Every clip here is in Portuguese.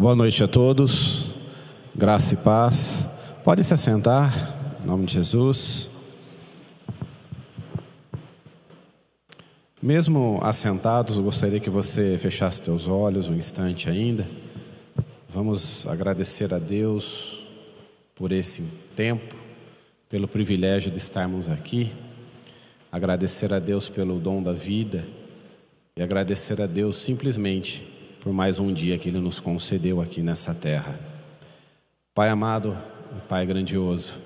Boa noite a todos, graça e paz. Podem se assentar, em nome de Jesus. Mesmo assentados, eu gostaria que você fechasse seus olhos um instante ainda. Vamos agradecer a Deus por esse tempo, pelo privilégio de estarmos aqui. Agradecer a Deus pelo dom da vida e agradecer a Deus simplesmente por mais um dia que Ele nos concedeu aqui nessa terra. Pai amado, Pai grandioso,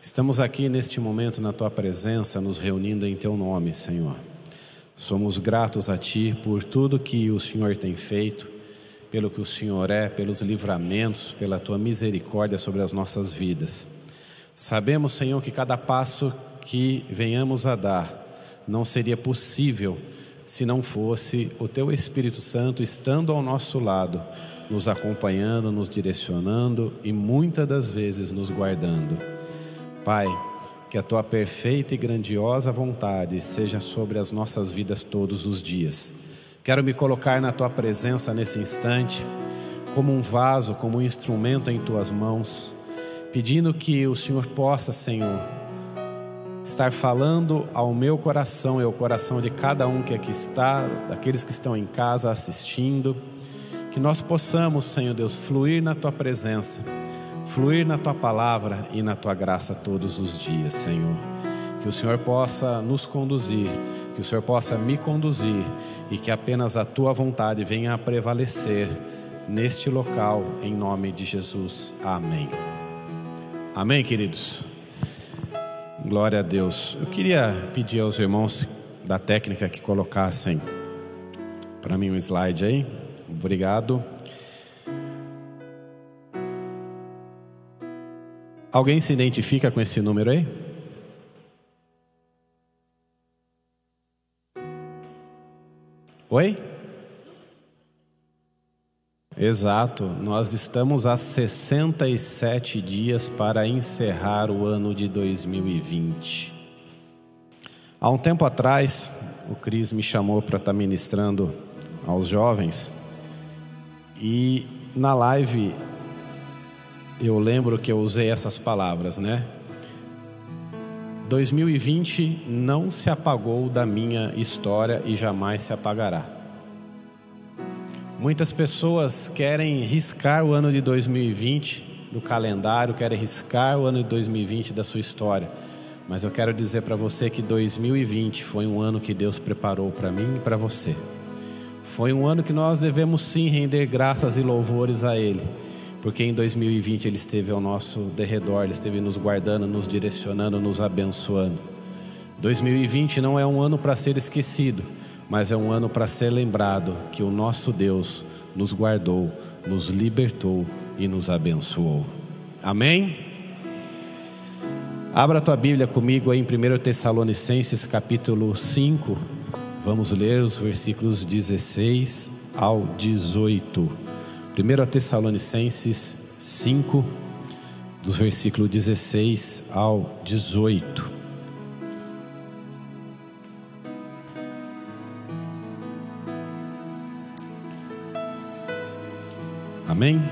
estamos aqui neste momento na Tua presença, nos reunindo em Teu nome, Senhor. Somos gratos a Ti por tudo que o Senhor tem feito, pelo que o Senhor é, pelos livramentos, pela Tua misericórdia sobre as nossas vidas. Sabemos, Senhor, que cada passo que venhamos a dar não seria possível se não fosse o Teu Espírito Santo estando ao nosso lado, nos acompanhando, nos direcionando e muitas das vezes nos guardando. Pai, que a tua perfeita e grandiosa vontade seja sobre as nossas vidas todos os dias. Quero me colocar na tua presença nesse instante, como um vaso, como um instrumento em tuas mãos, pedindo que o Senhor possa, Senhor, estar falando ao meu coração e ao coração de cada um que aqui está, daqueles que estão em casa assistindo, que nós possamos, Senhor Deus, fluir na tua presença fluir na tua palavra e na tua graça todos os dias, Senhor. Que o Senhor possa nos conduzir, que o Senhor possa me conduzir e que apenas a tua vontade venha a prevalecer neste local, em nome de Jesus. Amém. Amém, queridos. Glória a Deus. Eu queria pedir aos irmãos da técnica que colocassem para mim um slide aí. Obrigado. Alguém se identifica com esse número aí? Oi? Exato, nós estamos a 67 dias para encerrar o ano de 2020. Há um tempo atrás, o Cris me chamou para estar ministrando aos jovens e na live eu lembro que eu usei essas palavras, né? 2020 não se apagou da minha história e jamais se apagará. Muitas pessoas querem riscar o ano de 2020 do calendário, querem riscar o ano de 2020 da sua história. Mas eu quero dizer para você que 2020 foi um ano que Deus preparou para mim e para você. Foi um ano que nós devemos sim render graças e louvores a Ele porque em 2020 Ele esteve ao nosso derredor, Ele esteve nos guardando, nos direcionando, nos abençoando. 2020 não é um ano para ser esquecido, mas é um ano para ser lembrado que o nosso Deus nos guardou, nos libertou e nos abençoou. Amém? Abra tua Bíblia comigo aí em 1 Tessalonicenses capítulo 5. Vamos ler os versículos 16 ao 18. 1 Tessalonicenses 5, dos versículos 16 ao 18. Amém?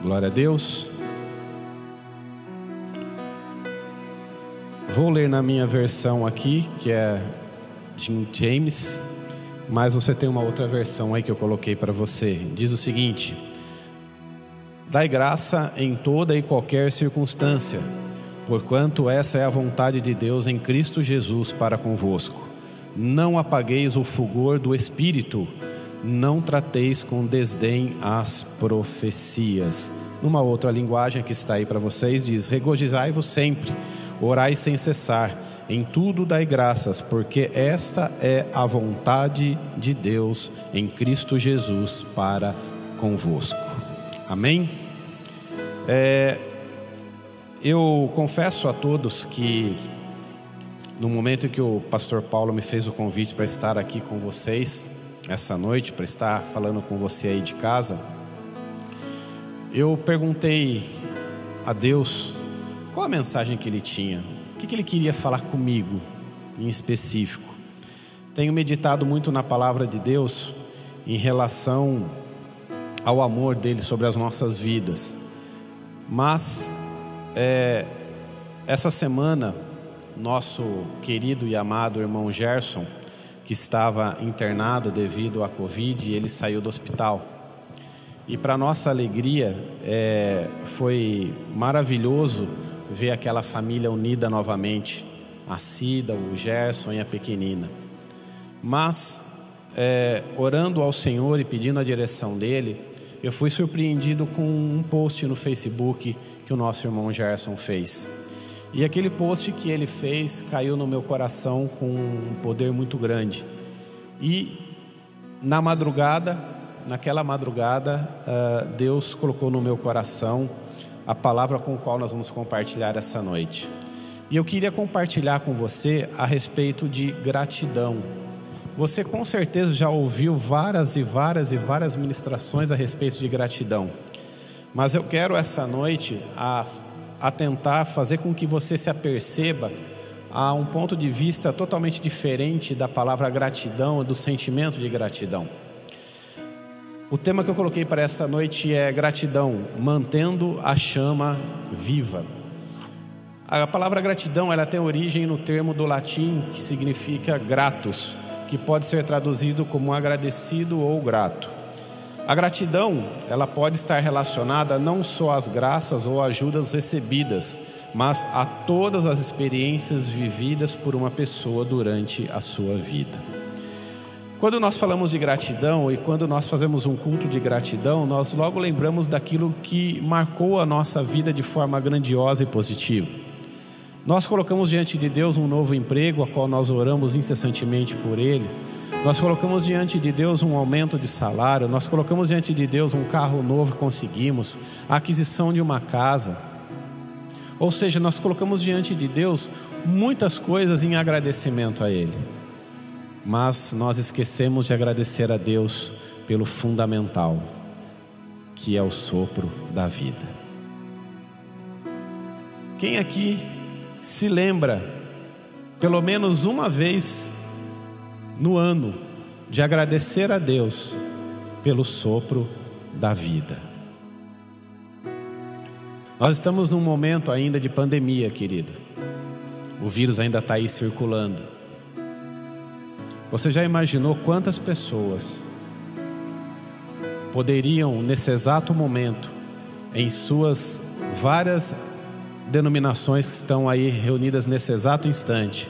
Glória a Deus. Vou ler na minha versão aqui, que é Jim James, mas você tem uma outra versão aí que eu coloquei para você. Diz o seguinte: Dai graça em toda e qualquer circunstância, porquanto essa é a vontade de Deus em Cristo Jesus para convosco. Não apagueis o fulgor do Espírito, não trateis com desdém as profecias. Numa outra linguagem que está aí para vocês, diz: Regozijai-vos sempre, orai sem cessar em tudo dai graças, porque esta é a vontade de Deus em Cristo Jesus para convosco. Amém? É, eu confesso a todos que no momento em que o pastor Paulo me fez o convite para estar aqui com vocês essa noite, para estar falando com você aí de casa, eu perguntei a Deus qual a mensagem que ele tinha, o que, ele queria falar comigo em específico? Tenho meditado muito na palavra de Deus em relação ao amor dele sobre as nossas vidas. Mas é, essa semana, nosso querido e amado irmão Gerson, que estava internado devido à Covid, ele saiu do hospital. E para nossa alegria, é, foi maravilhoso ver aquela família unida novamente, a Cida, o Gerson e a pequenina. Mas, é, orando ao Senhor e pedindo a direção dele, eu fui surpreendido com um post no Facebook que o nosso irmão Gerson fez. E aquele post que ele fez caiu no meu coração com um poder muito grande. E na madrugada, naquela madrugada, uh, Deus colocou no meu coração a palavra com a qual nós vamos compartilhar essa noite. E eu queria compartilhar com você a respeito de gratidão. Você com certeza já ouviu várias e várias e várias ministrações a respeito de gratidão. Mas eu quero essa noite a, a tentar fazer com que você se aperceba a um ponto de vista totalmente diferente da palavra gratidão do sentimento de gratidão. O tema que eu coloquei para esta noite é gratidão, mantendo a chama viva. A palavra gratidão ela tem origem no termo do latim que significa gratus, que pode ser traduzido como agradecido ou grato. A gratidão ela pode estar relacionada não só às graças ou ajudas recebidas, mas a todas as experiências vividas por uma pessoa durante a sua vida. Quando nós falamos de gratidão e quando nós fazemos um culto de gratidão, nós logo lembramos daquilo que marcou a nossa vida de forma grandiosa e positiva. Nós colocamos diante de Deus um novo emprego, a qual nós oramos incessantemente por ele. Nós colocamos diante de Deus um aumento de salário, nós colocamos diante de Deus um carro novo que conseguimos, a aquisição de uma casa. Ou seja, nós colocamos diante de Deus muitas coisas em agradecimento a Ele mas nós esquecemos de agradecer a Deus pelo fundamental, que é o sopro da vida. Quem aqui se lembra, pelo menos uma vez no ano, de agradecer a Deus pelo sopro da vida? Nós estamos num momento ainda de pandemia, querido. O vírus ainda está aí circulando. Você já imaginou quantas pessoas poderiam, nesse exato momento, em suas várias denominações que estão aí reunidas nesse exato instante,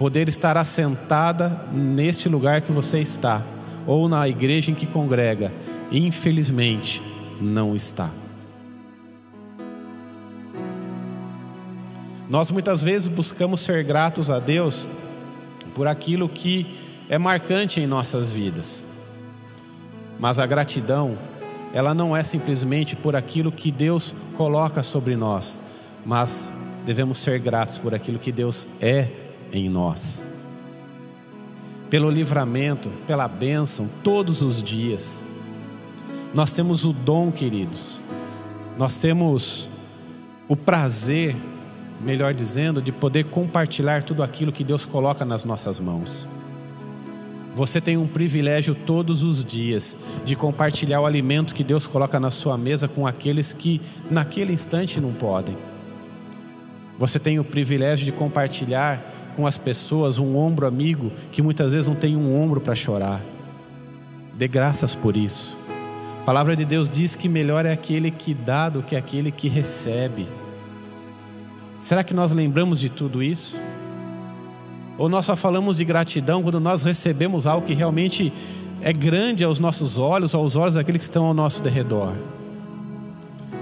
poder estar assentada neste lugar que você está, ou na igreja em que congrega, infelizmente não está. Nós muitas vezes buscamos ser gratos a Deus por aquilo que é marcante em nossas vidas. Mas a gratidão, ela não é simplesmente por aquilo que Deus coloca sobre nós, mas devemos ser gratos por aquilo que Deus é em nós. Pelo livramento, pela bênção, todos os dias. Nós temos o dom, queridos, nós temos o prazer, melhor dizendo, de poder compartilhar tudo aquilo que Deus coloca nas nossas mãos. Você tem um privilégio todos os dias de compartilhar o alimento que Deus coloca na sua mesa com aqueles que naquele instante não podem. Você tem o privilégio de compartilhar com as pessoas um ombro amigo que muitas vezes não tem um ombro para chorar. Dê graças por isso. A palavra de Deus diz que melhor é aquele que dá do que aquele que recebe. Será que nós lembramos de tudo isso? Ou nós só falamos de gratidão quando nós recebemos algo que realmente é grande aos nossos olhos, aos olhos daqueles que estão ao nosso derredor?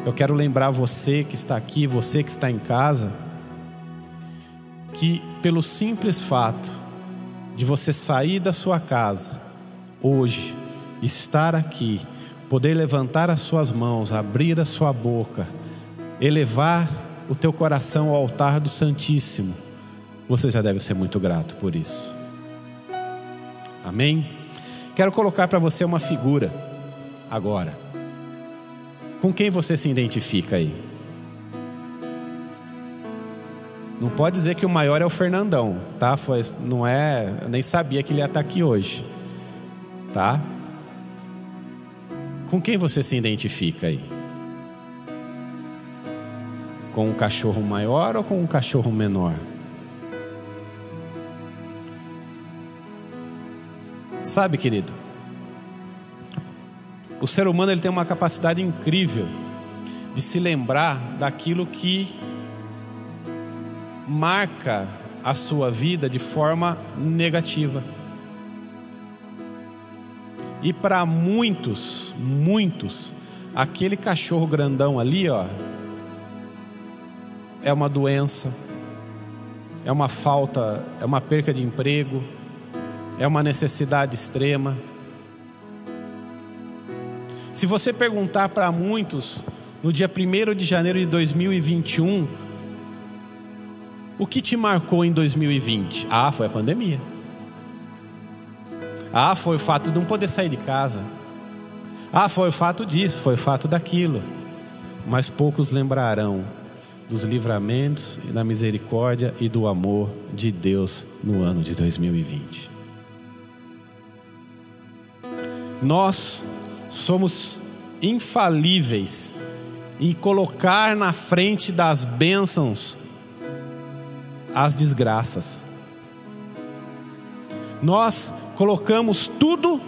Eu quero lembrar você que está aqui, você que está em casa, que pelo simples fato de você sair da sua casa hoje, estar aqui, poder levantar as suas mãos, abrir a sua boca, elevar o teu coração ao altar do Santíssimo, você já deve ser muito grato por isso. Amém? Quero colocar para você uma figura agora. Com quem você se identifica aí? Não pode dizer que o maior é o Fernandão, tá? Foi, não é, eu nem sabia que ele ia estar aqui hoje, tá? Com quem você se identifica aí? Com um cachorro maior ou com um cachorro menor? Sabe, querido? O ser humano ele tem uma capacidade incrível de se lembrar daquilo que marca a sua vida de forma negativa. E para muitos, muitos, aquele cachorro grandão ali, ó, é uma doença, é uma falta, é uma perca de emprego, é uma necessidade extrema. Se você perguntar para muitos, no dia 1 de janeiro de 2021, o que te marcou em 2020? Ah, foi a pandemia. Ah, foi o fato de não poder sair de casa. Ah, foi o fato disso, foi o fato daquilo. Mas poucos lembrarão dos livramentos e da misericórdia e do amor de Deus no ano de 2020. Nós somos infalíveis em colocar na frente das bênçãos as desgraças. Nós colocamos tudo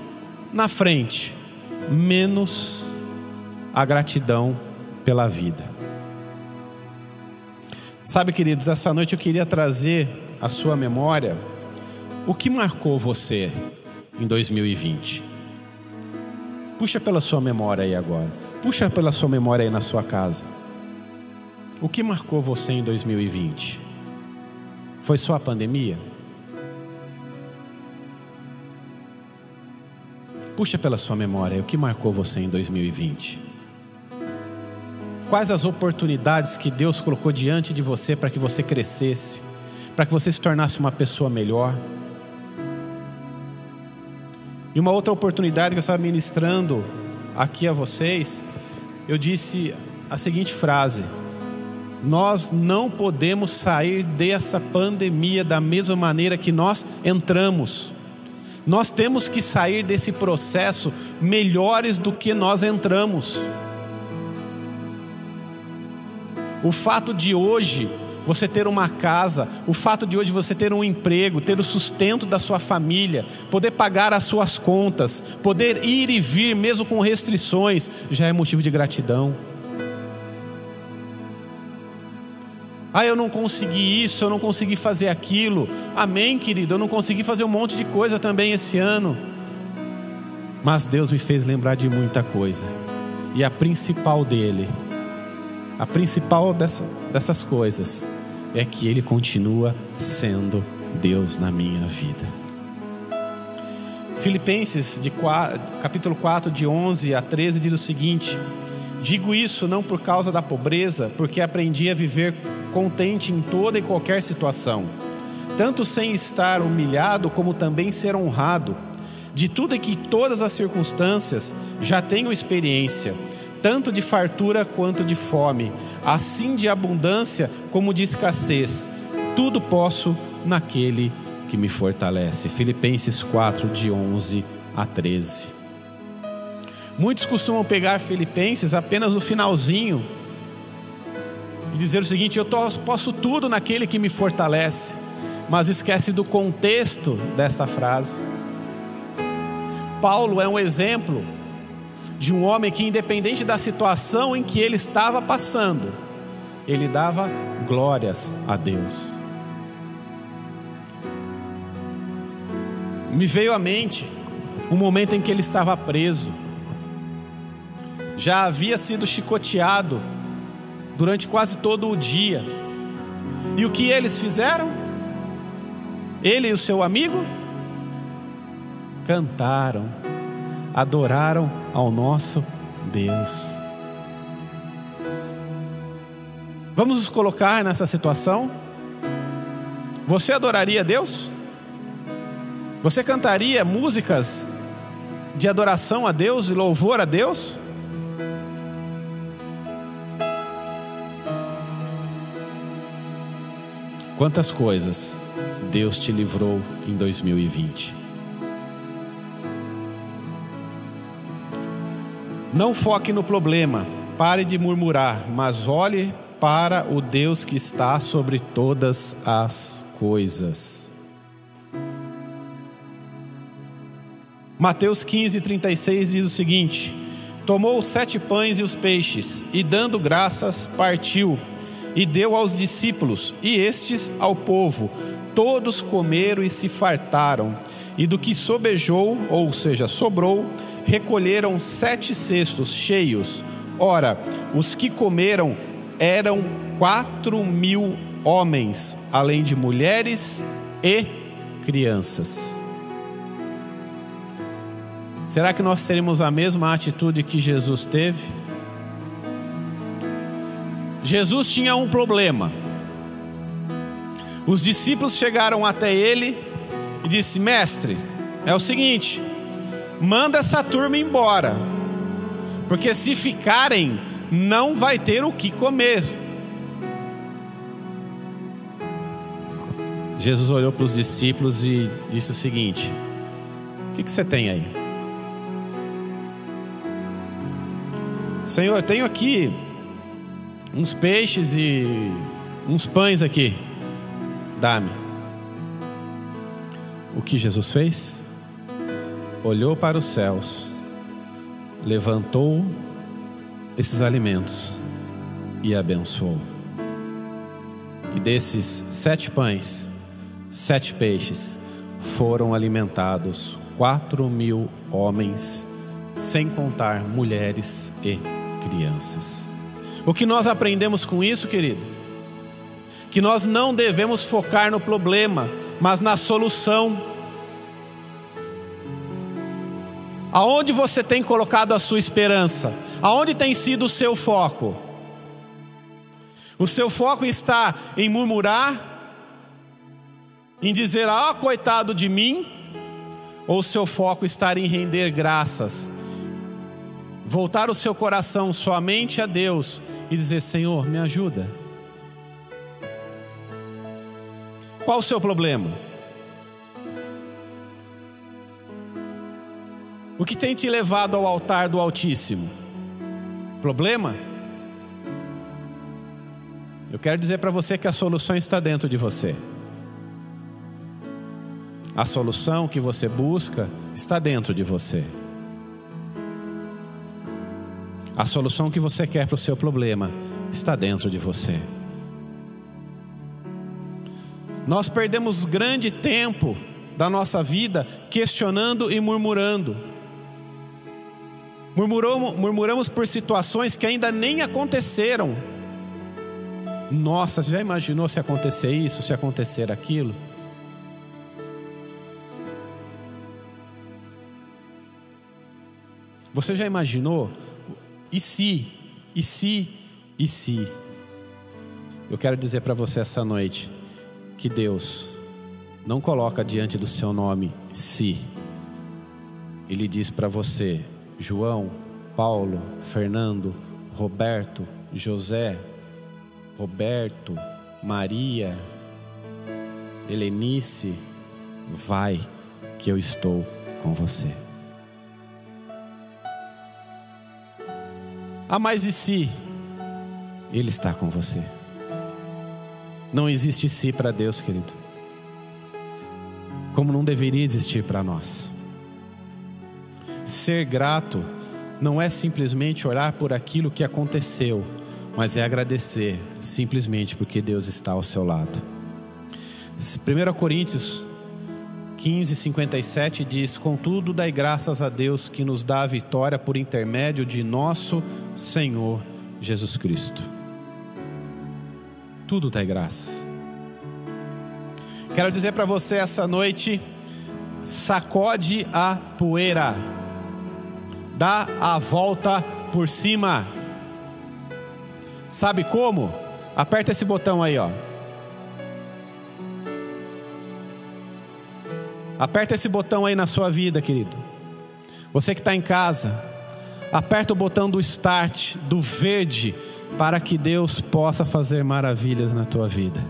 na frente, menos a gratidão pela vida. Sabe, queridos, essa noite eu queria trazer à sua memória o que marcou você em 2020. Puxa pela sua memória aí agora. Puxa pela sua memória aí na sua casa. O que marcou você em 2020? Foi só a pandemia? Puxa pela sua memória o que marcou você em 2020. Quais as oportunidades que Deus colocou diante de você para que você crescesse, para que você se tornasse uma pessoa melhor? E uma outra oportunidade que eu estava ministrando aqui a vocês, eu disse a seguinte frase: nós não podemos sair dessa pandemia da mesma maneira que nós entramos. Nós temos que sair desse processo melhores do que nós entramos. O fato de hoje você ter uma casa, o fato de hoje você ter um emprego, ter o sustento da sua família, poder pagar as suas contas, poder ir e vir mesmo com restrições, já é motivo de gratidão. Ah, eu não consegui isso, eu não consegui fazer aquilo. Amém, querido. Eu não consegui fazer um monte de coisa também esse ano. Mas Deus me fez lembrar de muita coisa. E a principal dele, a principal dessa, dessas coisas, é que Ele continua sendo Deus na minha vida. Filipenses, de 4, capítulo 4, de 11 a 13, diz o seguinte: Digo isso não por causa da pobreza, porque aprendi a viver contente em toda e qualquer situação, tanto sem estar humilhado como também ser honrado. De tudo e que todas as circunstâncias já tenho experiência, tanto de fartura quanto de fome, assim de abundância como de escassez. Tudo posso naquele que me fortalece. Filipenses 4, de 11 a 13. Muitos costumam pegar Filipenses apenas no finalzinho e dizer o seguinte: eu posso tudo naquele que me fortalece, mas esquece do contexto dessa frase. Paulo é um exemplo de um homem que, independente da situação em que ele estava passando, ele dava glórias a Deus. Me veio à mente um momento em que ele estava preso, já havia sido chicoteado durante quase todo o dia. E o que eles fizeram? Ele e o seu amigo cantaram, adoraram ao nosso Deus. Vamos nos colocar nessa situação? Você adoraria Deus? Você cantaria músicas de adoração a Deus e louvor a Deus? Quantas coisas Deus te livrou em 2020? Não foque no problema, pare de murmurar, mas olhe para o Deus que está sobre todas as coisas. Mateus 15, 36 diz o seguinte: Tomou os sete pães e os peixes, e dando graças, partiu, e deu aos discípulos, e estes ao povo. Todos comeram e se fartaram, e do que sobejou, ou seja, sobrou, recolheram sete cestos cheios. Ora, os que comeram eram quatro mil homens, além de mulheres e crianças. Será que nós teremos a mesma atitude que Jesus teve? Jesus tinha um problema. Os discípulos chegaram até ele e disse: "Mestre, é o seguinte, manda essa turma embora, porque se ficarem, não vai ter o que comer." Jesus olhou para os discípulos e disse o seguinte: O que, que você tem aí? Senhor, tenho aqui uns peixes e uns pães aqui. Dá-me. O que Jesus fez? Olhou para os céus, levantou esses alimentos e abençoou. E desses sete pães, sete peixes, foram alimentados quatro mil homens, sem contar mulheres e crianças. O que nós aprendemos com isso, querido? Que nós não devemos focar no problema, mas na solução. Aonde você tem colocado a sua esperança? Aonde tem sido o seu foco? O seu foco está em murmurar, em dizer, ah, coitado de mim, ou o seu foco está em render graças, voltar o seu coração somente a Deus e dizer: Senhor, me ajuda. Qual o seu problema? O que tem te levado ao altar do Altíssimo? Problema? Eu quero dizer para você que a solução está dentro de você. A solução que você busca está dentro de você. A solução que você quer para o seu problema está dentro de você. Nós perdemos grande tempo da nossa vida questionando e murmurando. Murmuramos, murmuramos por situações que ainda nem aconteceram. Nossa, você já imaginou se acontecer isso, se acontecer aquilo? Você já imaginou e se, e se, e se. Eu quero dizer para você essa noite que Deus não coloca diante do seu nome se. Ele diz para você, João, Paulo, Fernando, Roberto, José, Roberto, Maria, Helenice, vai que eu estou com você. Ah, mas e se? Ele está com você. Não existe si para Deus, querido. Como não deveria existir para nós. Ser grato não é simplesmente olhar por aquilo que aconteceu, mas é agradecer simplesmente porque Deus está ao seu lado. 1 Coríntios 15, 57 diz: Contudo, dai graças a Deus que nos dá a vitória por intermédio de nosso Senhor Jesus Cristo. Tudo dai graças. Quero dizer para você essa noite: sacode a poeira, dá a volta por cima. Sabe como? Aperta esse botão aí, ó. Aperta esse botão aí na sua vida, querido. Você que está em casa, aperta o botão do start, do verde, para que Deus possa fazer maravilhas na tua vida.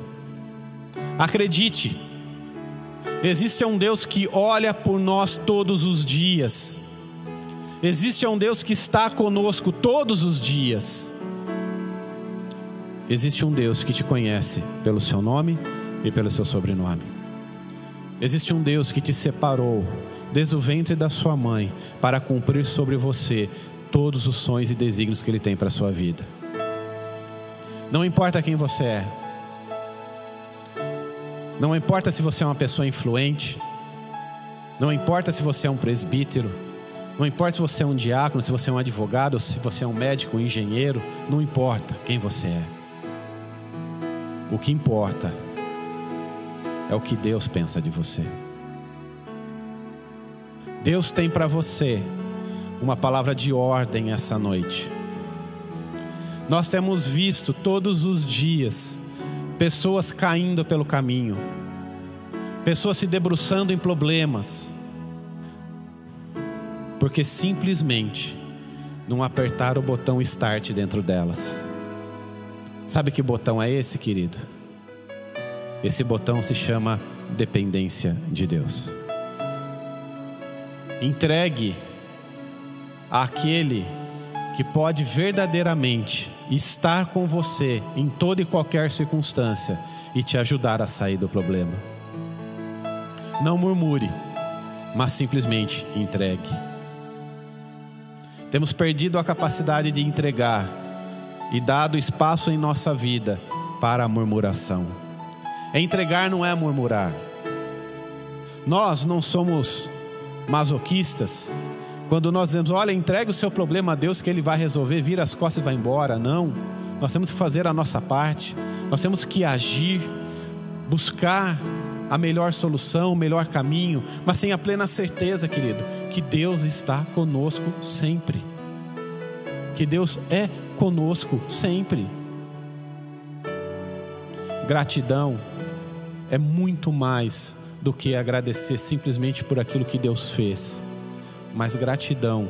Acredite, existe um Deus que olha por nós todos os dias. Existe um Deus que está conosco todos os dias. Existe um Deus que te conhece pelo seu nome e pelo seu sobrenome. Existe um Deus que te separou desde o ventre da sua mãe para cumprir sobre você todos os sonhos e desígnios que Ele tem para a sua vida. Não importa quem você é, não importa se você é uma pessoa influente, não importa se você é um presbítero, não importa se você é um diácono, se você é um advogado, se você é um médico, um engenheiro, não importa quem você é. O que importa é o que Deus pensa de você. Deus tem para você uma palavra de ordem essa noite. Nós temos visto todos os dias pessoas caindo pelo caminho, pessoas se debruçando em problemas, porque simplesmente não apertaram o botão start dentro delas. Sabe que botão é esse, querido? Esse botão se chama dependência de Deus. Entregue àquele que pode verdadeiramente estar com você em toda e qualquer circunstância e te ajudar a sair do problema. Não murmure, mas simplesmente entregue. Temos perdido a capacidade de entregar e dado espaço em nossa vida para a murmuração. entregar não é murmurar. Nós não somos masoquistas quando nós dizemos, olha, entregue o seu problema a Deus que Ele vai resolver, vira as costas e vai embora. Não. Nós temos que fazer a nossa parte, nós temos que agir, buscar a melhor solução, o melhor caminho, mas tenha plena certeza, querido, que Deus está conosco sempre. Que Deus é conosco sempre. Gratidão é muito mais do que agradecer simplesmente por aquilo que Deus fez mas gratidão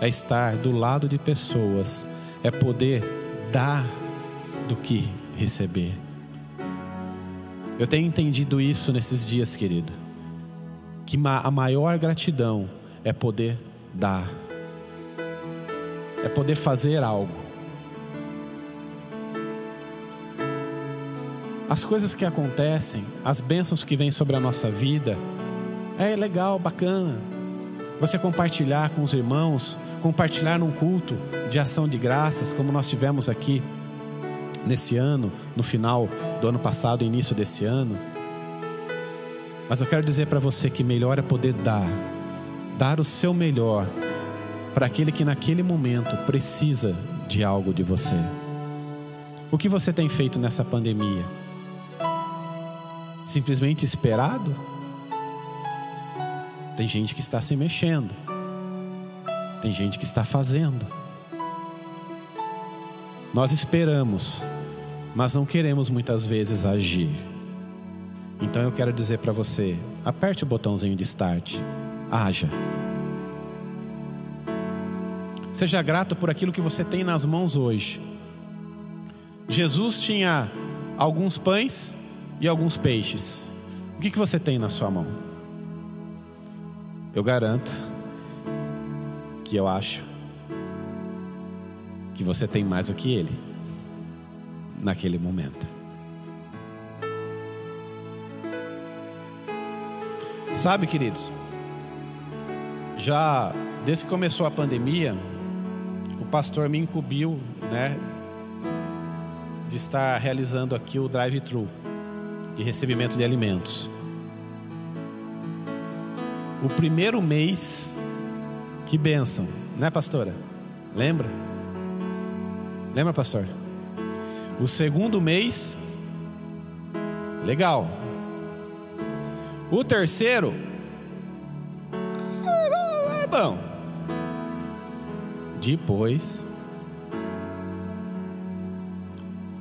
é estar do lado de pessoas, é poder dar do que receber. Eu tenho entendido isso nesses dias, querido, que a maior gratidão é poder dar, é poder fazer algo. As coisas que acontecem, as bênçãos que vêm sobre a nossa vida, é legal, bacana, você compartilhar com os irmãos, compartilhar num culto de ação de graças, como nós tivemos aqui nesse ano, no final do ano passado, início desse ano. Mas eu quero dizer para você que melhor é poder dar, dar o seu melhor para aquele que naquele momento precisa de algo de você. O que você tem feito nessa pandemia? Simplesmente esperado? Tem gente que está se mexendo. Tem gente que está fazendo. Nós esperamos, mas não queremos muitas vezes agir. Então eu quero dizer para você: aperte o botãozinho de start, haja. Seja grato por aquilo que você tem nas mãos hoje. Jesus tinha alguns pães e alguns peixes. O que, que você tem na sua mão? Eu garanto que eu acho que você tem mais do que ele naquele momento. Sabe, queridos, já desde que começou a pandemia, o pastor me incumbiu, né, de estar realizando aqui o drive-thru de recebimento de alimentos o primeiro mês, que bênção, né, pastora? Lembra? Lembra, pastor? O segundo mês, legal. O terceiro, é bom. Depois,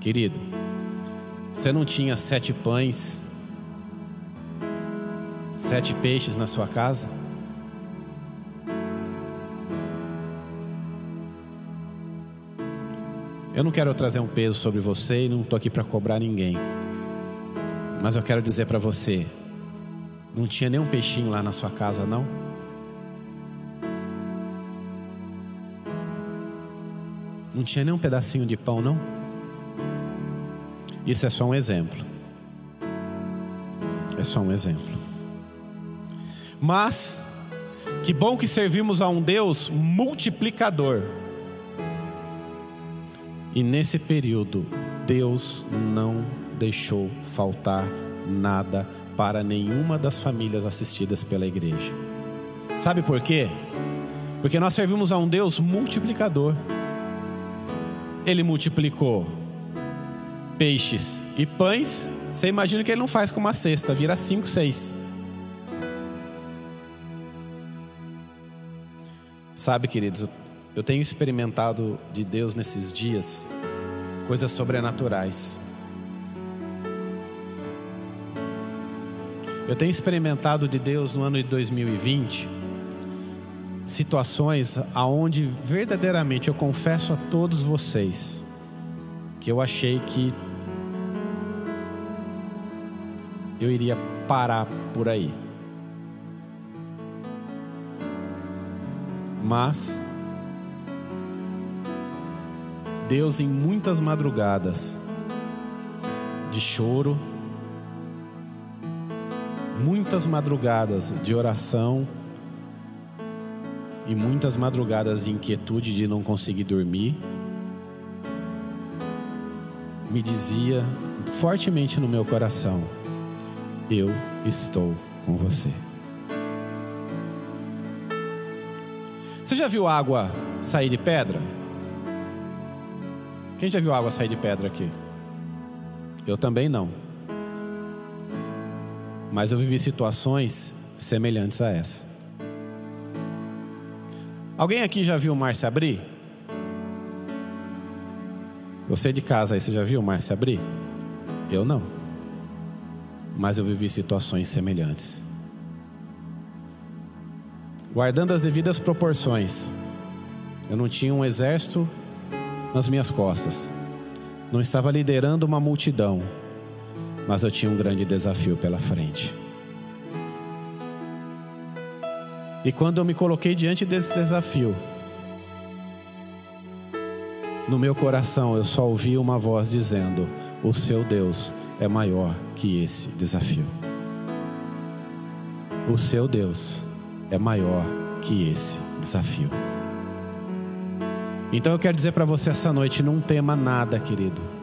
querido, você não tinha sete pães sete peixes na sua casa? Eu não quero trazer um peso sobre você e não estou aqui para cobrar ninguém. Mas eu quero dizer para você: não tinha nenhum peixinho lá na sua casa, não? Não tinha nem um pedacinho de pão, não? Isso é só um exemplo. É só um exemplo. Mas, que bom que servimos a um Deus multiplicador. E nesse período, Deus não deixou faltar nada para nenhuma das famílias assistidas pela igreja. Sabe por quê? Porque nós servimos a um Deus multiplicador. Ele multiplicou peixes e pães. Você imagina que ele não faz com uma cesta, vira cinco, seis. Sabe, queridos, eu tenho experimentado de Deus nesses dias coisas sobrenaturais. Eu tenho experimentado de Deus no ano de 2020 situações aonde verdadeiramente eu confesso a todos vocês que eu achei que eu iria parar por aí. Mas Deus em muitas madrugadas de choro, muitas madrugadas de oração e muitas madrugadas de inquietude de não conseguir dormir, me dizia fortemente no meu coração: Eu estou com você. Você já viu água sair de pedra? Quem já viu água sair de pedra aqui? Eu também não mas eu vivi situações semelhantes a essa. Alguém aqui já viu o mar se abrir? Você de casa aí, você já viu o mar se abrir? Eu não. Mas eu vivi situações semelhantes. Guardando as devidas proporções. Eu não tinha um exército nas minhas costas. Não estava liderando uma multidão mas eu tinha um grande desafio pela frente. E quando eu me coloquei diante desse desafio, no meu coração eu só ouvi uma voz dizendo: O seu Deus é maior que esse desafio. O seu Deus é maior que esse desafio. Então eu quero dizer para você essa noite: não tema nada, querido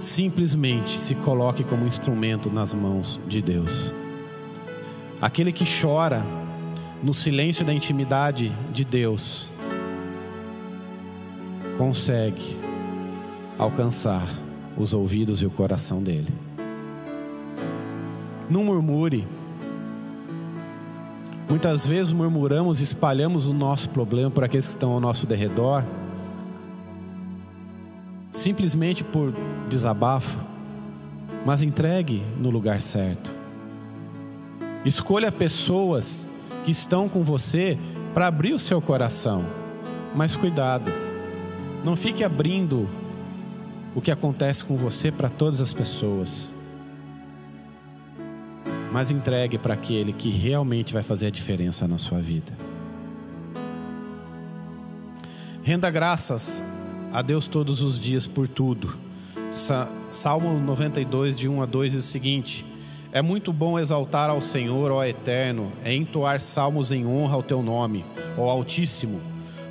simplesmente se coloque como instrumento nas mãos de Deus. Aquele que chora no silêncio da intimidade de Deus consegue alcançar os ouvidos e o coração dele. Não murmure. Muitas vezes murmuramos, espalhamos o nosso problema por aqueles que estão ao nosso derredor simplesmente por desabafo, mas entregue no lugar certo. Escolha pessoas que estão com você para abrir o seu coração, mas cuidado, não fique abrindo o que acontece com você para todas as pessoas, mas entregue para aquele que realmente vai fazer a diferença na sua vida. Renda graças a Deus todos os dias por tudo. Salmo 92, de 1 a 2 diz o seguinte: É muito bom exaltar ao Senhor, ó Eterno, é entoar salmos em honra ao teu nome, ó Altíssimo.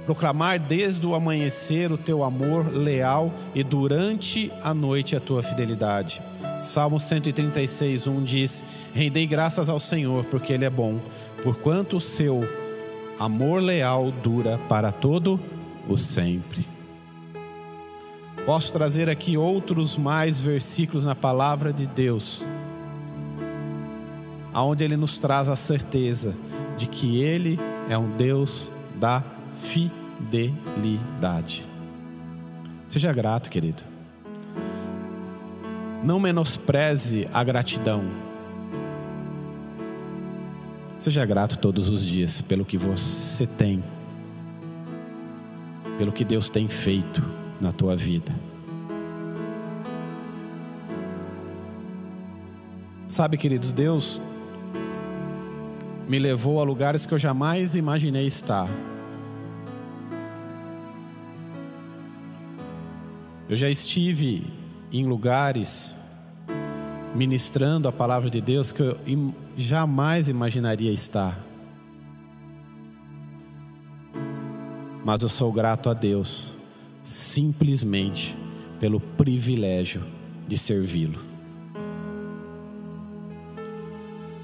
Proclamar desde o amanhecer o teu amor leal e durante a noite a tua fidelidade. Salmo 136, 1 diz: Rendei graças ao Senhor, porque Ele é bom, porquanto o seu amor leal dura para todo o sempre. Posso trazer aqui outros mais versículos na palavra de Deus, aonde ele nos traz a certeza de que ele é um Deus da fidelidade. Seja grato, querido. Não menospreze a gratidão. Seja grato todos os dias pelo que você tem, pelo que Deus tem feito na tua vida. Sabe, queridos, Deus me levou a lugares que eu jamais imaginei estar. Eu já estive em lugares ministrando a palavra de Deus que eu jamais imaginaria estar. Mas eu sou grato a Deus simplesmente pelo privilégio de servi-lo.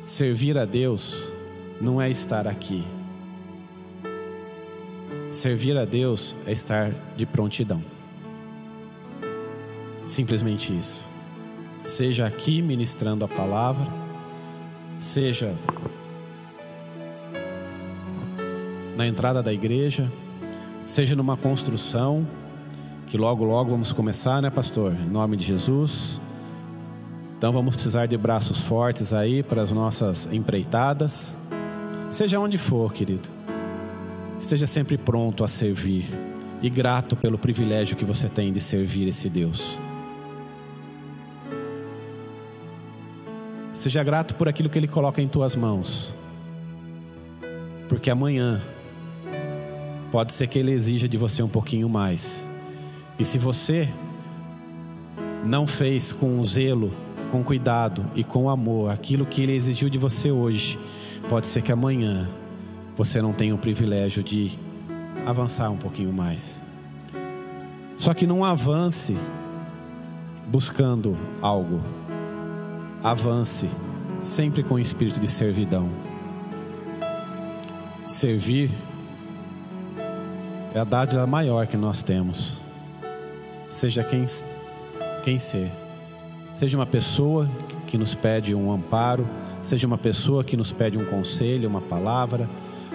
Servir a Deus não é estar aqui. Servir a Deus é estar de prontidão. Simplesmente isso. Seja aqui ministrando a palavra, seja na entrada da igreja, seja numa construção, que logo, logo vamos começar, né, pastor? Em nome de Jesus. Então vamos precisar de braços fortes aí para as nossas empreitadas. Seja onde for, querido. Esteja sempre pronto a servir e grato pelo privilégio que você tem de servir esse Deus. Seja grato por aquilo que Ele coloca em tuas mãos, porque amanhã pode ser que Ele exija de você um pouquinho mais. E se você não fez com zelo, com cuidado e com amor aquilo que Ele exigiu de você hoje, pode ser que amanhã você não tenha o privilégio de avançar um pouquinho mais. Só que não avance buscando algo, avance sempre com o espírito de servidão. Servir é a dádiva maior que nós temos. Seja quem, quem ser. Seja uma pessoa que nos pede um amparo, seja uma pessoa que nos pede um conselho, uma palavra,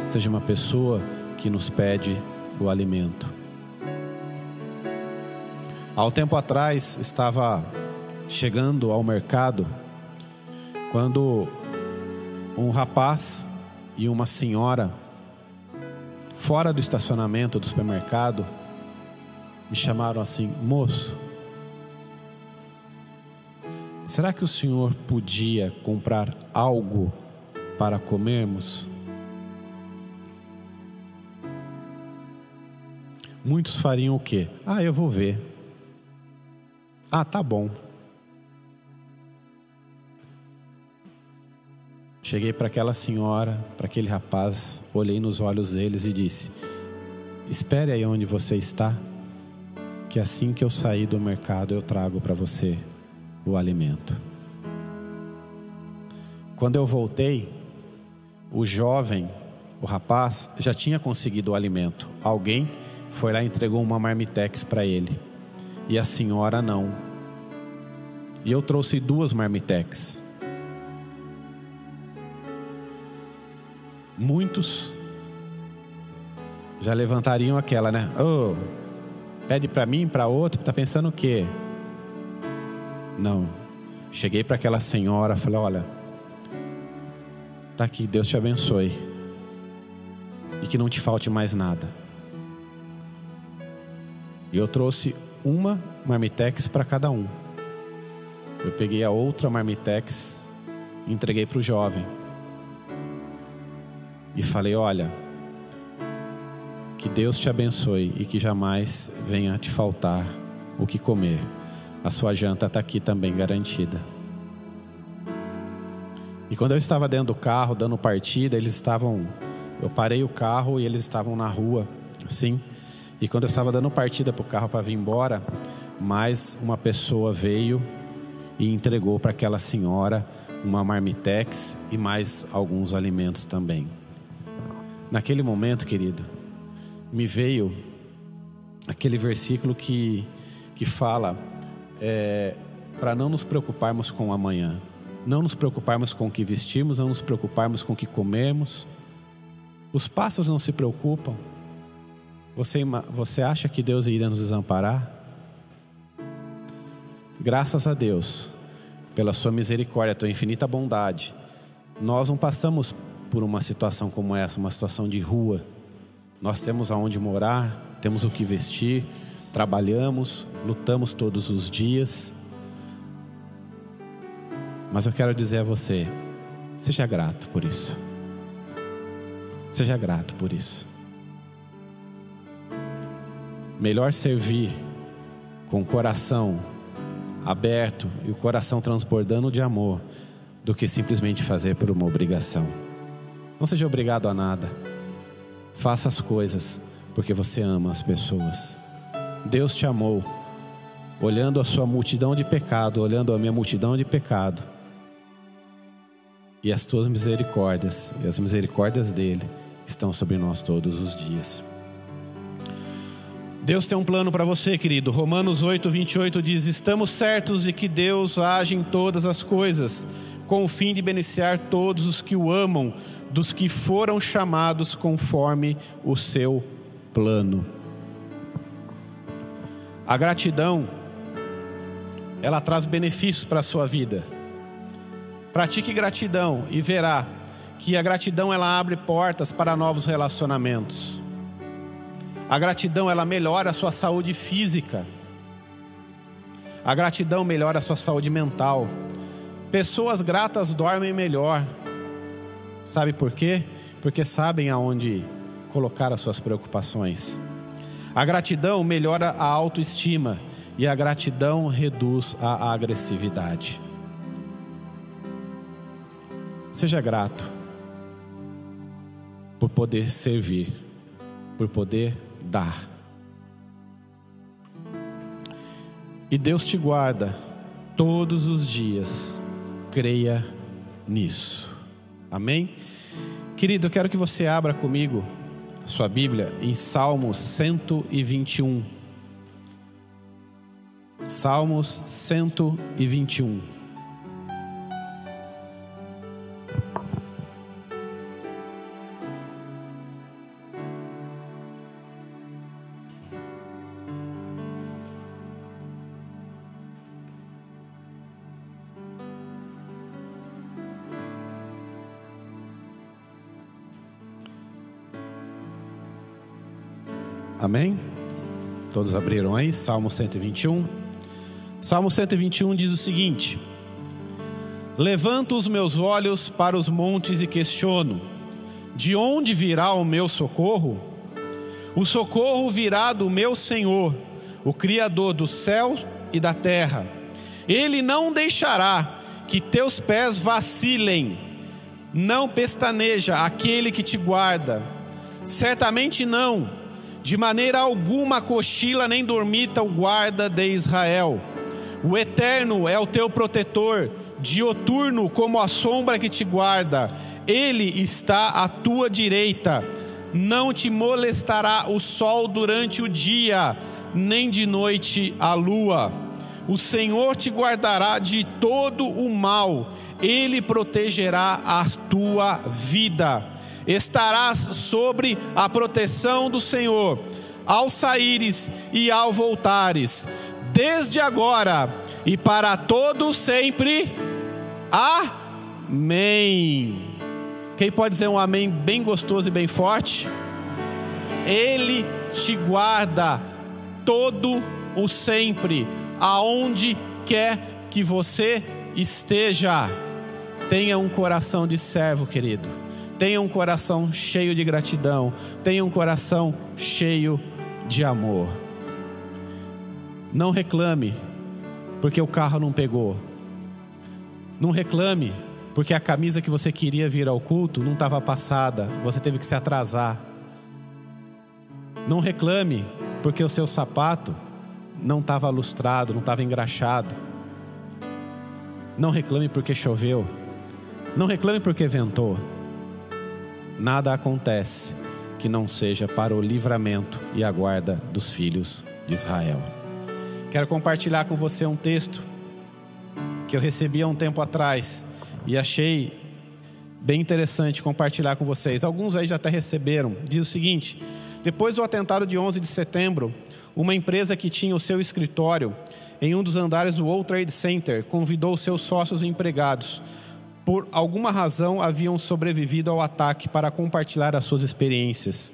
seja uma pessoa que nos pede o alimento. Há um tempo atrás estava chegando ao mercado quando um rapaz e uma senhora fora do estacionamento do supermercado, me chamaram assim: moço, será que o senhor podia comprar algo para comermos? Muitos fariam o quê? Ah, eu vou ver. Ah, tá bom. Cheguei para aquela senhora, para aquele rapaz, olhei nos olhos deles e disse: Espere aí onde você está, que assim que eu sair do mercado eu trago para você o alimento. Quando eu voltei, o jovem, o rapaz, já tinha conseguido o alimento. Alguém foi lá e entregou uma marmitex para ele. E a senhora não. E eu trouxe duas marmitex. Muitos já levantariam aquela, né? Oh, pede para mim, para outro, tá pensando o quê? Não. Cheguei para aquela senhora, falei: "Olha, tá aqui, Deus te abençoe. E que não te falte mais nada." E eu trouxe uma marmitex para cada um. Eu peguei a outra marmitex e entreguei para o jovem e falei: Olha, que Deus te abençoe e que jamais venha te faltar o que comer. A sua janta está aqui também garantida. E quando eu estava dentro do carro, dando partida, eles estavam. Eu parei o carro e eles estavam na rua, sim. E quando eu estava dando partida para o carro para vir embora, mais uma pessoa veio e entregou para aquela senhora uma marmitex e mais alguns alimentos também. Naquele momento, querido, me veio aquele versículo que, que fala é, para não nos preocuparmos com o amanhã, não nos preocuparmos com o que vestimos, não nos preocuparmos com o que comemos. Os pássaros não se preocupam. Você, você acha que Deus iria nos desamparar? Graças a Deus, pela Sua misericórdia, Tua infinita bondade, nós não passamos por uma situação como essa, uma situação de rua. Nós temos aonde morar, temos o que vestir, trabalhamos, lutamos todos os dias. Mas eu quero dizer a você, seja grato por isso. Seja grato por isso. Melhor servir com o coração aberto e o coração transbordando de amor, do que simplesmente fazer por uma obrigação. Não seja obrigado a nada. Faça as coisas porque você ama as pessoas. Deus te amou, olhando a sua multidão de pecado, olhando a minha multidão de pecado, e as tuas misericórdias e as misericórdias dele estão sobre nós todos os dias. Deus tem um plano para você, querido. Romanos 8, 28 diz: Estamos certos de que Deus age em todas as coisas, com o fim de beneficiar todos os que o amam, dos que foram chamados conforme o seu plano. A gratidão, ela traz benefícios para a sua vida. Pratique gratidão e verá que a gratidão ela abre portas para novos relacionamentos. A gratidão ela melhora a sua saúde física. A gratidão melhora a sua saúde mental. Pessoas gratas dormem melhor. Sabe por quê? Porque sabem aonde colocar as suas preocupações. A gratidão melhora a autoestima e a gratidão reduz a agressividade. Seja grato por poder servir, por poder dar. E Deus te guarda todos os dias, creia nisso. Amém? Querido, eu quero que você abra comigo a sua Bíblia em Salmos 121. Salmos 121. Todos abriram aí? Salmo 121. Salmo 121 diz o seguinte: Levanto os meus olhos para os montes e questiono: De onde virá o meu socorro? O socorro virá do meu Senhor, o Criador do céu e da terra. Ele não deixará que teus pés vacilem, não pestaneja aquele que te guarda. Certamente não de maneira alguma cochila nem dormita o guarda de Israel. O Eterno é o teu protetor, dioturno como a sombra que te guarda. Ele está à tua direita. Não te molestará o sol durante o dia, nem de noite a lua. O Senhor te guardará de todo o mal. Ele protegerá a tua vida estarás sobre a proteção do Senhor, ao saíres e ao voltares, desde agora e para todos sempre. Amém. Quem pode dizer um amém bem gostoso e bem forte? Ele te guarda todo o sempre, aonde quer que você esteja. Tenha um coração de servo, querido Tenha um coração cheio de gratidão. Tenha um coração cheio de amor. Não reclame porque o carro não pegou. Não reclame porque a camisa que você queria vir ao culto não estava passada, você teve que se atrasar. Não reclame porque o seu sapato não estava lustrado, não estava engraxado. Não reclame porque choveu. Não reclame porque ventou nada acontece que não seja para o livramento e a guarda dos filhos de Israel. Quero compartilhar com você um texto que eu recebi há um tempo atrás e achei bem interessante compartilhar com vocês. Alguns aí já até receberam. Diz o seguinte: depois do atentado de 11 de setembro, uma empresa que tinha o seu escritório em um dos andares do World Trade Center convidou seus sócios e empregados por alguma razão haviam sobrevivido ao ataque para compartilhar as suas experiências.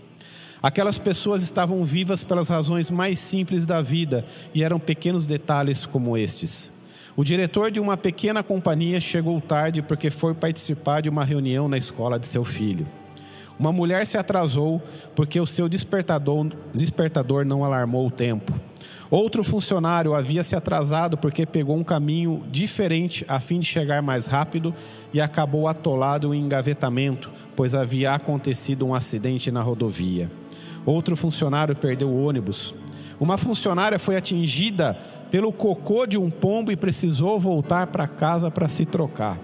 Aquelas pessoas estavam vivas pelas razões mais simples da vida e eram pequenos detalhes como estes. O diretor de uma pequena companhia chegou tarde porque foi participar de uma reunião na escola de seu filho. Uma mulher se atrasou porque o seu despertador, despertador não alarmou o tempo. Outro funcionário havia se atrasado porque pegou um caminho diferente a fim de chegar mais rápido e acabou atolado em engavetamento, pois havia acontecido um acidente na rodovia. Outro funcionário perdeu o ônibus. Uma funcionária foi atingida pelo cocô de um pombo e precisou voltar para casa para se trocar.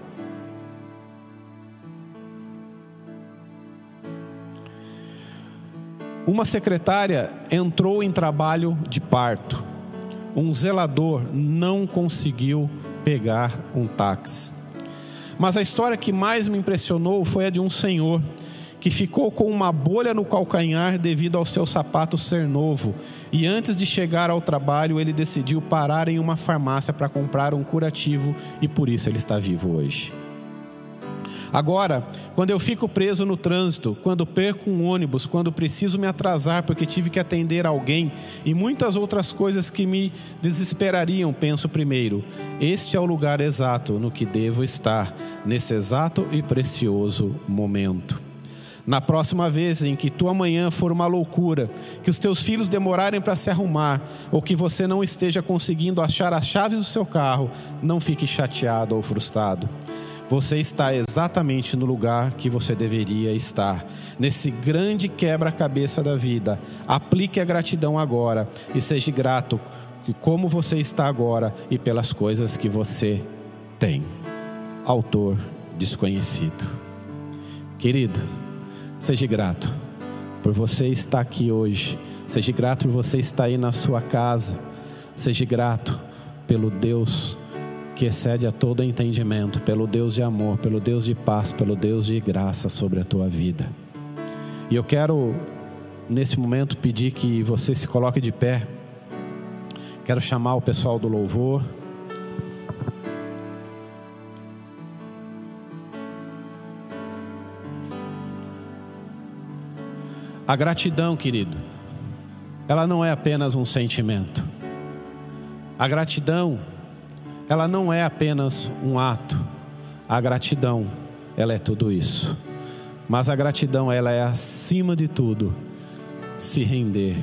Uma secretária entrou em trabalho de parto. Um zelador não conseguiu pegar um táxi. Mas a história que mais me impressionou foi a de um senhor que ficou com uma bolha no calcanhar devido ao seu sapato ser novo. E antes de chegar ao trabalho, ele decidiu parar em uma farmácia para comprar um curativo e por isso ele está vivo hoje. Agora, quando eu fico preso no trânsito, quando perco um ônibus, quando preciso me atrasar porque tive que atender alguém e muitas outras coisas que me desesperariam, penso primeiro: este é o lugar exato no que devo estar, nesse exato e precioso momento. Na próxima vez em que tua manhã for uma loucura, que os teus filhos demorarem para se arrumar, ou que você não esteja conseguindo achar as chaves do seu carro, não fique chateado ou frustrado. Você está exatamente no lugar que você deveria estar, nesse grande quebra-cabeça da vida. Aplique a gratidão agora e seja grato que como você está agora e pelas coisas que você tem. Autor desconhecido. Querido, seja grato por você estar aqui hoje. Seja grato por você estar aí na sua casa. Seja grato pelo Deus que excede a todo entendimento, pelo Deus de amor, pelo Deus de paz, pelo Deus de graça sobre a tua vida. E eu quero, nesse momento, pedir que você se coloque de pé. Quero chamar o pessoal do louvor. A gratidão, querido, ela não é apenas um sentimento. A gratidão ela não é apenas um ato. A gratidão, ela é tudo isso. Mas a gratidão, ela é acima de tudo se render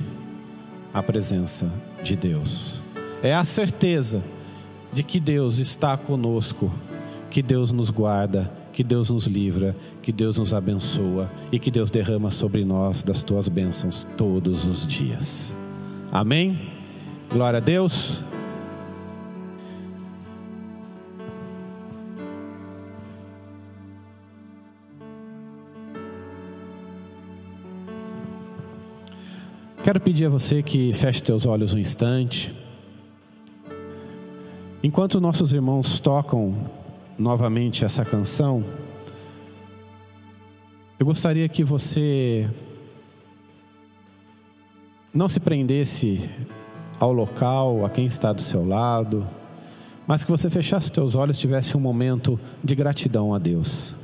à presença de Deus. É a certeza de que Deus está conosco, que Deus nos guarda, que Deus nos livra, que Deus nos abençoa e que Deus derrama sobre nós das tuas bênçãos todos os dias. Amém? Glória a Deus. Quero pedir a você que feche teus olhos um instante. Enquanto nossos irmãos tocam novamente essa canção, eu gostaria que você não se prendesse ao local, a quem está do seu lado, mas que você fechasse teus olhos e tivesse um momento de gratidão a Deus.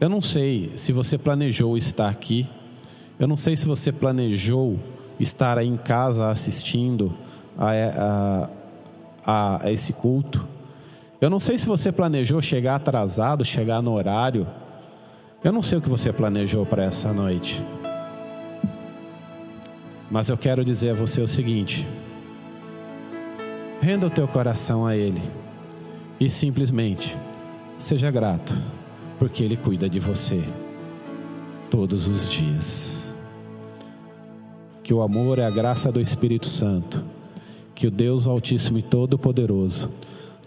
Eu não sei se você planejou estar aqui eu não sei se você planejou estar aí em casa assistindo a, a, a esse culto. Eu não sei se você planejou chegar atrasado, chegar no horário. Eu não sei o que você planejou para essa noite. Mas eu quero dizer a você o seguinte: renda o teu coração a Ele e simplesmente seja grato, porque Ele cuida de você todos os dias que o amor e a graça do Espírito Santo, que o Deus Altíssimo e Todo-Poderoso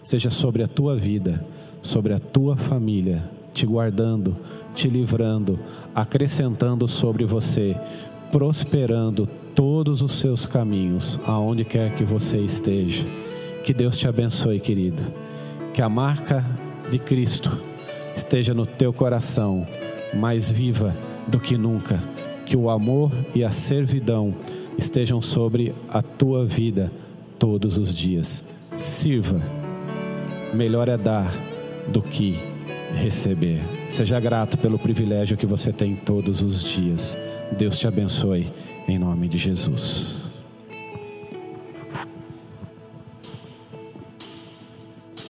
seja sobre a tua vida, sobre a tua família, te guardando, te livrando, acrescentando sobre você, prosperando todos os seus caminhos, aonde quer que você esteja. Que Deus te abençoe, querido. Que a marca de Cristo esteja no teu coração, mais viva do que nunca que o amor e a servidão estejam sobre a tua vida todos os dias. Sirva. Melhor é dar do que receber. Seja grato pelo privilégio que você tem todos os dias. Deus te abençoe em nome de Jesus.